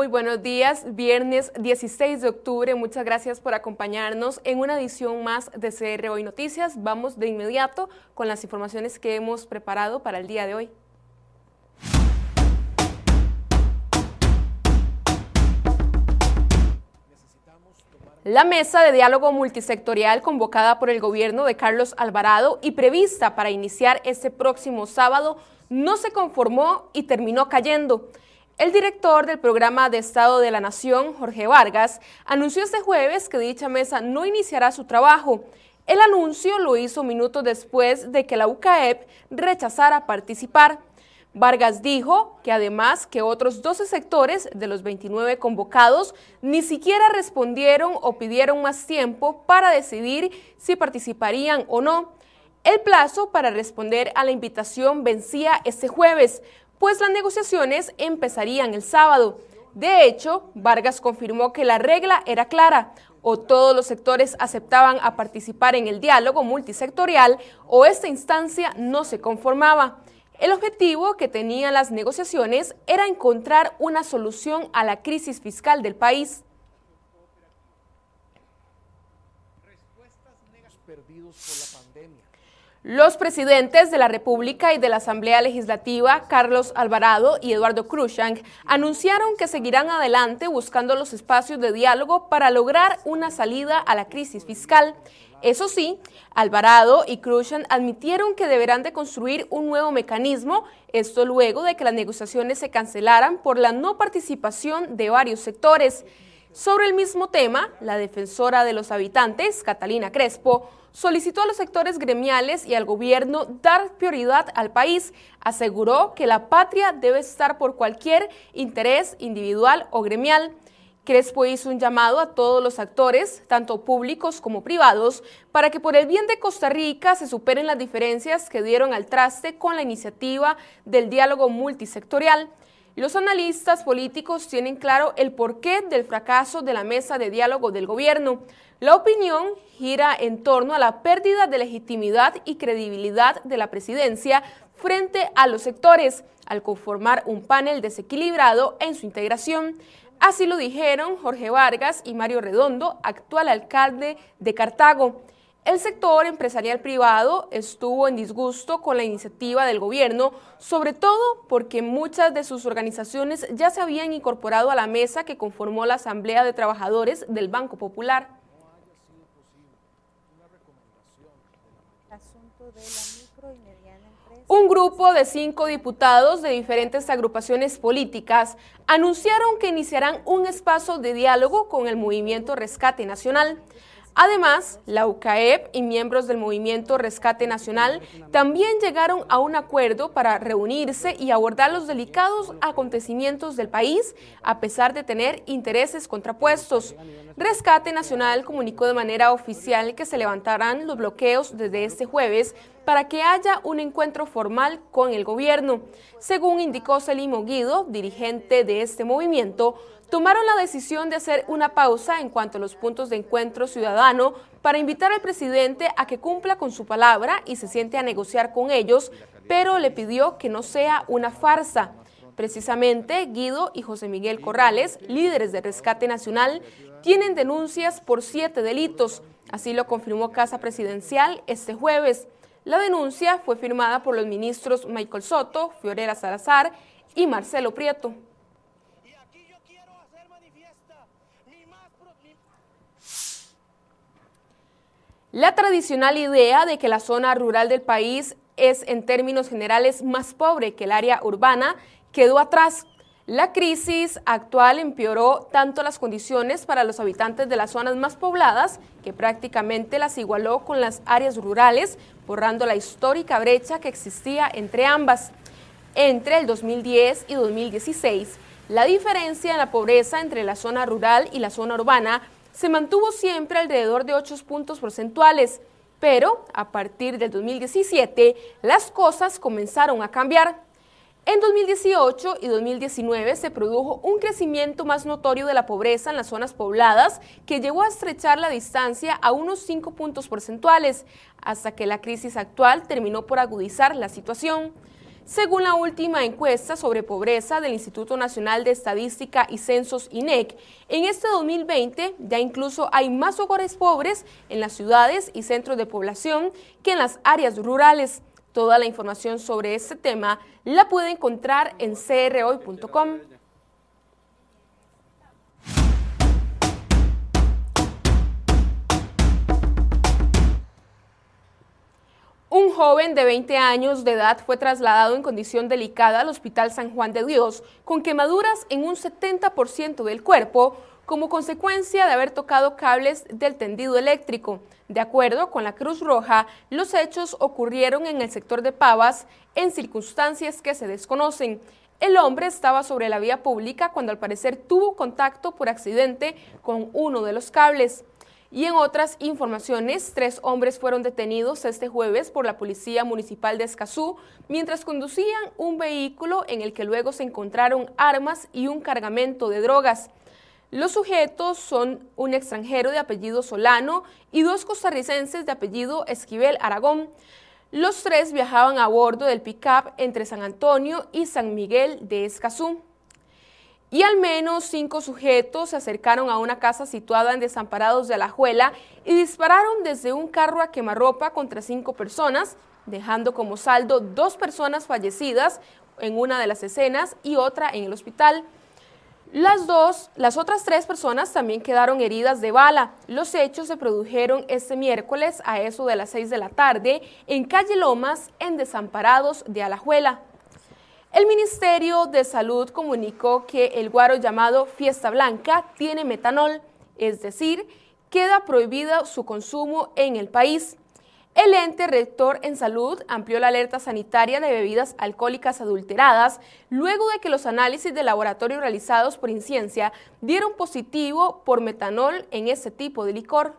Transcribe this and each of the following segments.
Muy buenos días, viernes 16 de octubre. Muchas gracias por acompañarnos en una edición más de CR Hoy Noticias. Vamos de inmediato con las informaciones que hemos preparado para el día de hoy. La mesa de diálogo multisectorial convocada por el gobierno de Carlos Alvarado y prevista para iniciar este próximo sábado no se conformó y terminó cayendo. El director del programa de Estado de la Nación, Jorge Vargas, anunció este jueves que dicha mesa no iniciará su trabajo. El anuncio lo hizo minutos después de que la UCAEP rechazara participar. Vargas dijo que además que otros 12 sectores de los 29 convocados ni siquiera respondieron o pidieron más tiempo para decidir si participarían o no. El plazo para responder a la invitación vencía este jueves, pues las negociaciones empezarían el sábado. De hecho, Vargas confirmó que la regla era clara, o todos los sectores aceptaban a participar en el diálogo multisectorial o esta instancia no se conformaba. El objetivo que tenían las negociaciones era encontrar una solución a la crisis fiscal del país. Los presidentes de la República y de la Asamblea Legislativa, Carlos Alvarado y Eduardo Cruzank, anunciaron que seguirán adelante buscando los espacios de diálogo para lograr una salida a la crisis fiscal. Eso sí, Alvarado y Cruzank admitieron que deberán de construir un nuevo mecanismo, esto luego de que las negociaciones se cancelaran por la no participación de varios sectores. Sobre el mismo tema, la defensora de los habitantes, Catalina Crespo, solicitó a los sectores gremiales y al gobierno dar prioridad al país. Aseguró que la patria debe estar por cualquier interés individual o gremial. Crespo hizo un llamado a todos los actores, tanto públicos como privados, para que por el bien de Costa Rica se superen las diferencias que dieron al traste con la iniciativa del diálogo multisectorial. Los analistas políticos tienen claro el porqué del fracaso de la mesa de diálogo del gobierno. La opinión gira en torno a la pérdida de legitimidad y credibilidad de la presidencia frente a los sectores, al conformar un panel desequilibrado en su integración. Así lo dijeron Jorge Vargas y Mario Redondo, actual alcalde de Cartago. El sector empresarial privado estuvo en disgusto con la iniciativa del gobierno, sobre todo porque muchas de sus organizaciones ya se habían incorporado a la mesa que conformó la Asamblea de Trabajadores del Banco Popular. Un grupo de cinco diputados de diferentes agrupaciones políticas anunciaron que iniciarán un espacio de diálogo con el movimiento Rescate Nacional. Además, la UCAEP y miembros del movimiento Rescate Nacional también llegaron a un acuerdo para reunirse y abordar los delicados acontecimientos del país, a pesar de tener intereses contrapuestos. Rescate Nacional comunicó de manera oficial que se levantarán los bloqueos desde este jueves para que haya un encuentro formal con el gobierno. Según indicó Selimo Guido, dirigente de este movimiento, tomaron la decisión de hacer una pausa en cuanto a los puntos de encuentro ciudadano para invitar al presidente a que cumpla con su palabra y se siente a negociar con ellos, pero le pidió que no sea una farsa. Precisamente, Guido y José Miguel Corrales, líderes de Rescate Nacional, tienen denuncias por siete delitos. Así lo confirmó Casa Presidencial este jueves. La denuncia fue firmada por los ministros Michael Soto, Fiorella Salazar y Marcelo Prieto. La tradicional idea de que la zona rural del país es en términos generales más pobre que el área urbana quedó atrás. La crisis actual empeoró tanto las condiciones para los habitantes de las zonas más pobladas, que prácticamente las igualó con las áreas rurales, borrando la histórica brecha que existía entre ambas. Entre el 2010 y 2016, la diferencia en la pobreza entre la zona rural y la zona urbana se mantuvo siempre alrededor de 8 puntos porcentuales. Pero a partir del 2017 las cosas comenzaron a cambiar. En 2018 y 2019 se produjo un crecimiento más notorio de la pobreza en las zonas pobladas que llegó a estrechar la distancia a unos 5 puntos porcentuales, hasta que la crisis actual terminó por agudizar la situación. Según la última encuesta sobre pobreza del Instituto Nacional de Estadística y Censos INEC, en este 2020 ya incluso hay más hogares pobres en las ciudades y centros de población que en las áreas rurales. Toda la información sobre este tema la puede encontrar en crhoy.com. joven de 20 años de edad fue trasladado en condición delicada al Hospital San Juan de Dios con quemaduras en un 70% del cuerpo como consecuencia de haber tocado cables del tendido eléctrico. De acuerdo con la Cruz Roja, los hechos ocurrieron en el sector de Pavas en circunstancias que se desconocen. El hombre estaba sobre la vía pública cuando al parecer tuvo contacto por accidente con uno de los cables. Y en otras informaciones, tres hombres fueron detenidos este jueves por la Policía Municipal de Escazú mientras conducían un vehículo en el que luego se encontraron armas y un cargamento de drogas. Los sujetos son un extranjero de apellido Solano y dos costarricenses de apellido Esquivel Aragón. Los tres viajaban a bordo del pick-up entre San Antonio y San Miguel de Escazú y al menos cinco sujetos se acercaron a una casa situada en Desamparados de Alajuela y dispararon desde un carro a quemarropa contra cinco personas, dejando como saldo dos personas fallecidas en una de las escenas y otra en el hospital. Las dos, las otras tres personas también quedaron heridas de bala. Los hechos se produjeron este miércoles a eso de las seis de la tarde en calle Lomas, en Desamparados de Alajuela. El Ministerio de Salud comunicó que el guaro llamado Fiesta Blanca tiene metanol, es decir, queda prohibido su consumo en el país. El ente rector en salud amplió la alerta sanitaria de bebidas alcohólicas adulteradas luego de que los análisis de laboratorio realizados por Inciencia dieron positivo por metanol en ese tipo de licor.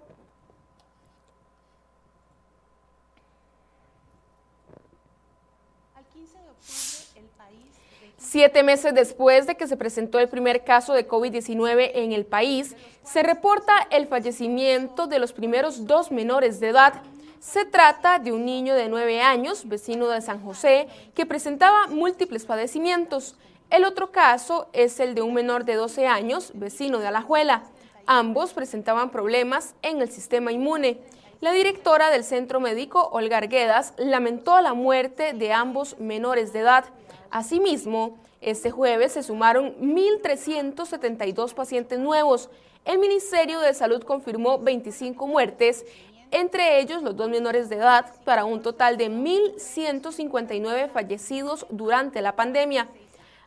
Siete meses después de que se presentó el primer caso de COVID-19 en el país, se reporta el fallecimiento de los primeros dos menores de edad. Se trata de un niño de nueve años, vecino de San José, que presentaba múltiples padecimientos. El otro caso es el de un menor de 12 años, vecino de Alajuela. Ambos presentaban problemas en el sistema inmune. La directora del centro médico, Olga Arguedas, lamentó la muerte de ambos menores de edad. Asimismo, este jueves se sumaron 1.372 pacientes nuevos. El Ministerio de Salud confirmó 25 muertes, entre ellos los dos menores de edad, para un total de 1.159 fallecidos durante la pandemia.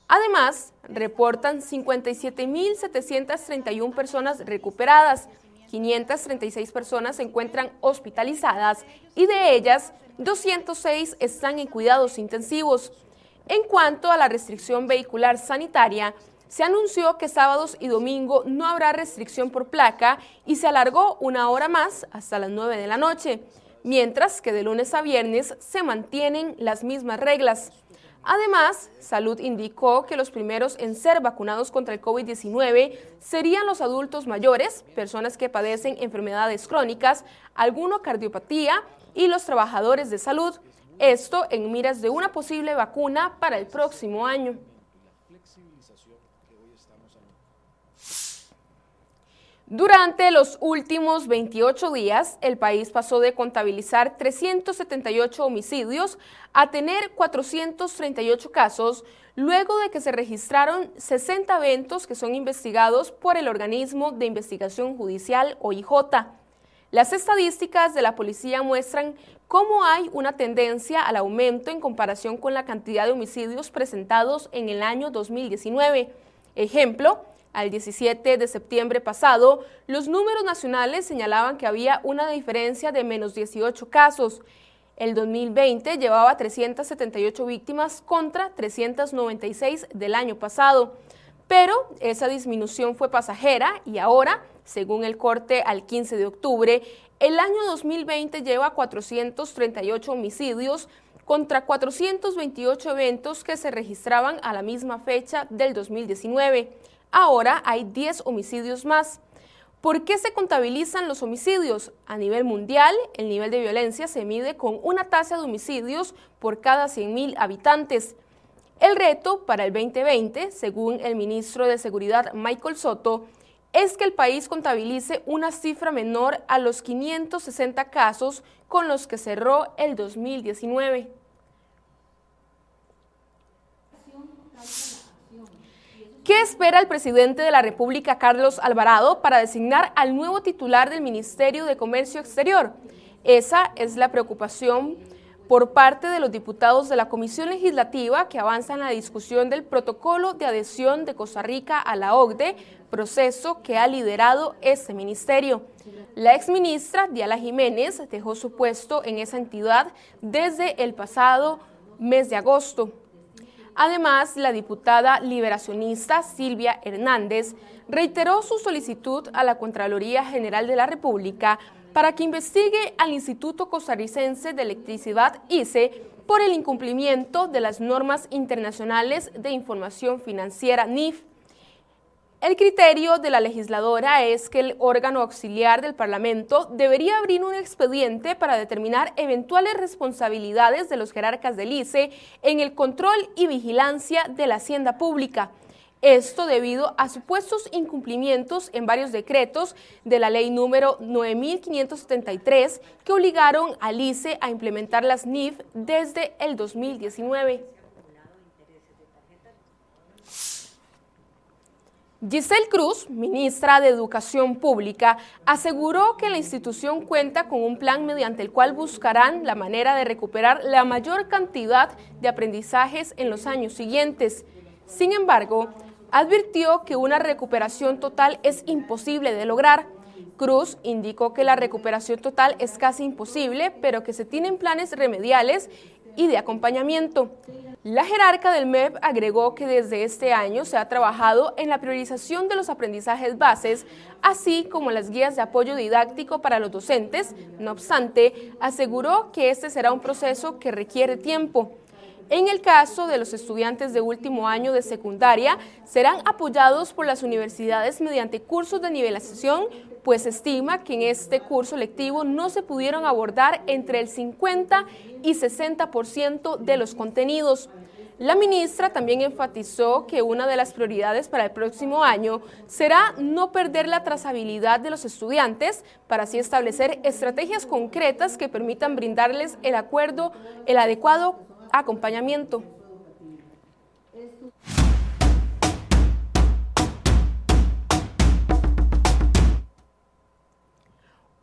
Además, reportan 57.731 personas recuperadas, 536 personas se encuentran hospitalizadas y de ellas 206 están en cuidados intensivos. En cuanto a la restricción vehicular sanitaria, se anunció que sábados y domingo no habrá restricción por placa y se alargó una hora más hasta las 9 de la noche, mientras que de lunes a viernes se mantienen las mismas reglas. Además, Salud indicó que los primeros en ser vacunados contra el COVID-19 serían los adultos mayores, personas que padecen enfermedades crónicas, alguna cardiopatía y los trabajadores de salud. Esto en miras de una posible vacuna para el próximo año. Durante los últimos 28 días, el país pasó de contabilizar 378 homicidios a tener 438 casos, luego de que se registraron 60 eventos que son investigados por el organismo de investigación judicial OIJ. Las estadísticas de la policía muestran cómo hay una tendencia al aumento en comparación con la cantidad de homicidios presentados en el año 2019. Ejemplo, al 17 de septiembre pasado, los números nacionales señalaban que había una diferencia de menos 18 casos. El 2020 llevaba 378 víctimas contra 396 del año pasado. Pero esa disminución fue pasajera y ahora Según el corte al 15 de octubre, el año 2020 lleva 438 homicidios contra 428 eventos que se registraban a la misma fecha del 2019. Ahora hay 10 homicidios más. ¿Por qué se contabilizan los homicidios? A nivel mundial, el nivel de violencia se mide con una tasa de homicidios por cada 100.000 habitantes. El reto para el 2020, según el ministro de Seguridad Michael Soto, es que el país contabilice una cifra menor a los 560 casos con los que cerró el 2019. ¿Qué espera el presidente de la República, Carlos Alvarado, para designar al nuevo titular del Ministerio de Comercio Exterior? Esa es la preocupación por parte de los diputados de la Comisión Legislativa que avanzan la discusión del protocolo de adhesión de Costa Rica a la OCDE, proceso que ha liderado este ministerio. La exministra Diala Jiménez dejó su puesto en esa entidad desde el pasado mes de agosto. Además, la diputada liberacionista Silvia Hernández reiteró su solicitud a la Contraloría General de la República para que investigue al Instituto Costarricense de Electricidad ICE por el incumplimiento de las normas internacionales de información financiera NIF. El criterio de la legisladora es que el órgano auxiliar del Parlamento debería abrir un expediente para determinar eventuales responsabilidades de los jerarcas del ICE en el control y vigilancia de la hacienda pública. Esto debido a supuestos incumplimientos en varios decretos de la ley número 9573 que obligaron al ICE a implementar las NIF desde el 2019. Giselle Cruz, ministra de Educación Pública, aseguró que la institución cuenta con un plan mediante el cual buscarán la manera de recuperar la mayor cantidad de aprendizajes en los años siguientes. Sin embargo, advirtió que una recuperación total es imposible de lograr. Cruz indicó que la recuperación total es casi imposible, pero que se tienen planes remediales y de acompañamiento. La jerarca del MEP agregó que desde este año se ha trabajado en la priorización de los aprendizajes bases, así como las guías de apoyo didáctico para los docentes. No obstante, aseguró que este será un proceso que requiere tiempo. En el caso de los estudiantes de último año de secundaria, serán apoyados por las universidades mediante cursos de nivelación, pues estima que en este curso lectivo no se pudieron abordar entre el 50 y 60% de los contenidos. La ministra también enfatizó que una de las prioridades para el próximo año será no perder la trazabilidad de los estudiantes para así establecer estrategias concretas que permitan brindarles el acuerdo, el adecuado acompañamiento.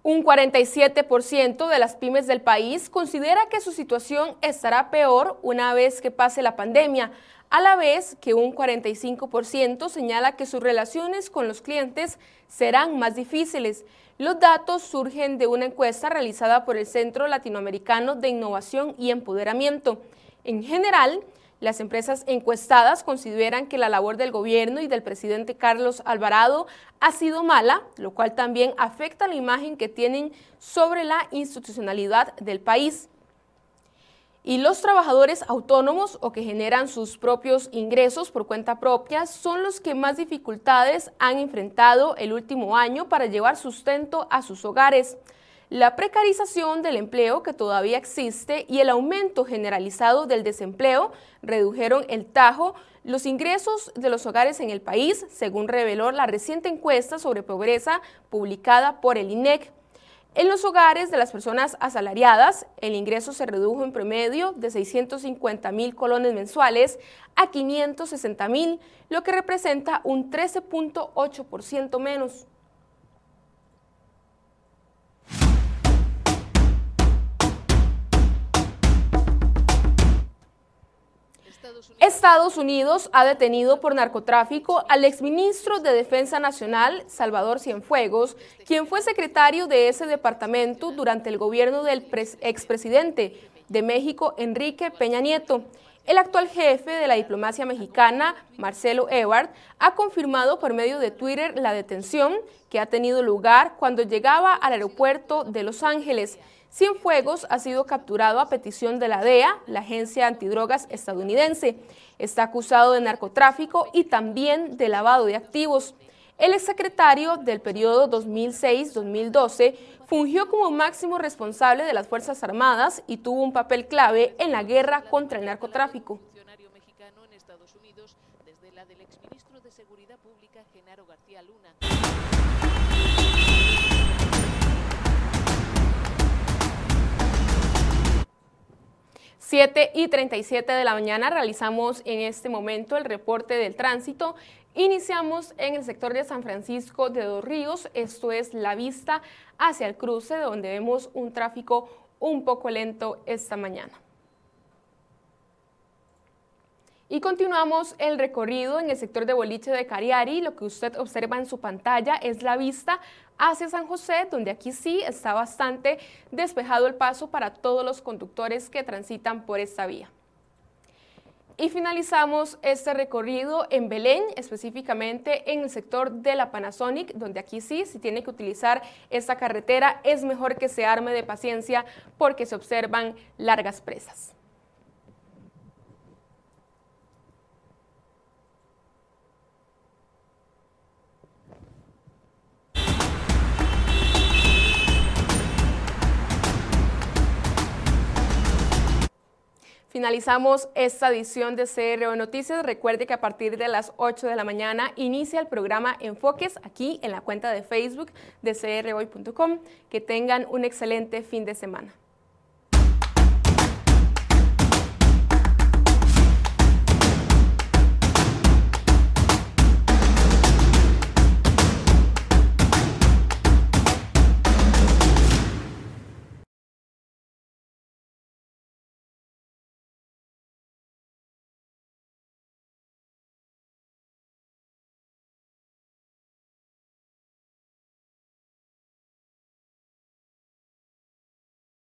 Un 47% de las pymes del país considera que su situación estará peor una vez que pase la pandemia, a la vez que un 45% señala que sus relaciones con los clientes serán más difíciles. Los datos surgen de una encuesta realizada por el Centro Latinoamericano de Innovación y Empoderamiento. En general, las empresas encuestadas consideran que la labor del gobierno y del presidente Carlos Alvarado ha sido mala, lo cual también afecta la imagen que tienen sobre la institucionalidad del país. Y los trabajadores autónomos o que generan sus propios ingresos por cuenta propia son los que más dificultades han enfrentado el último año para llevar sustento a sus hogares. La precarización del empleo que todavía existe y el aumento generalizado del desempleo redujeron el tajo los ingresos de los hogares en el país, según reveló la reciente encuesta sobre pobreza publicada por el INEC. En los hogares de las personas asalariadas, el ingreso se redujo en promedio de 650 mil colones mensuales a 560 mil, lo que representa un 13.8% menos. Estados Unidos ha detenido por narcotráfico al exministro de Defensa Nacional, Salvador Cienfuegos, quien fue secretario de ese departamento durante el gobierno del expresidente de México, Enrique Peña Nieto. El actual jefe de la diplomacia mexicana, Marcelo Ebrard, ha confirmado por medio de Twitter la detención que ha tenido lugar cuando llegaba al aeropuerto de Los Ángeles. Cienfuegos ha sido capturado a petición de la DEA, la agencia antidrogas estadounidense. Está acusado de narcotráfico y también de lavado de activos. El exsecretario del periodo 2006-2012 fungió como máximo responsable de las Fuerzas Armadas y tuvo un papel clave en la guerra contra el narcotráfico. 7 y 37 de la mañana realizamos en este momento el reporte del tránsito. Iniciamos en el sector de San Francisco de Dos Ríos, esto es la vista hacia el cruce, donde vemos un tráfico un poco lento esta mañana. Y continuamos el recorrido en el sector de boliche de Cariari. Lo que usted observa en su pantalla es la vista hacia San José, donde aquí sí está bastante despejado el paso para todos los conductores que transitan por esta vía. Y finalizamos este recorrido en Belén, específicamente en el sector de la Panasonic, donde aquí sí, si tiene que utilizar esta carretera, es mejor que se arme de paciencia porque se observan largas presas. Finalizamos esta edición de CRO Noticias. Recuerde que a partir de las 8 de la mañana inicia el programa Enfoques aquí en la cuenta de Facebook de crhoy.com. Que tengan un excelente fin de semana.